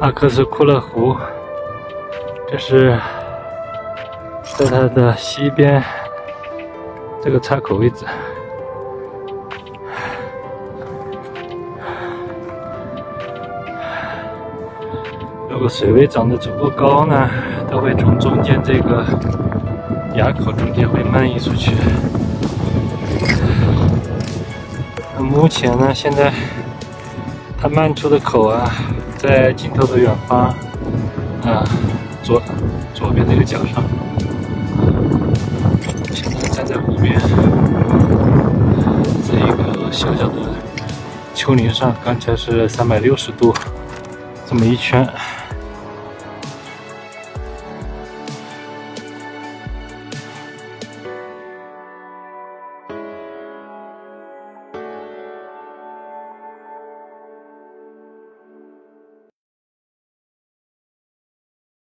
阿克斯库勒湖，这是在它的西边这个岔口位置。如果水位涨得足够高呢，它会从中间这个垭口中间会漫溢出去。目前呢，现在它漫出的口啊。在镜头的远方，啊，左左边这个角上，现在站在湖边，这一个小小的丘陵上，刚才是三百六十度，这么一圈。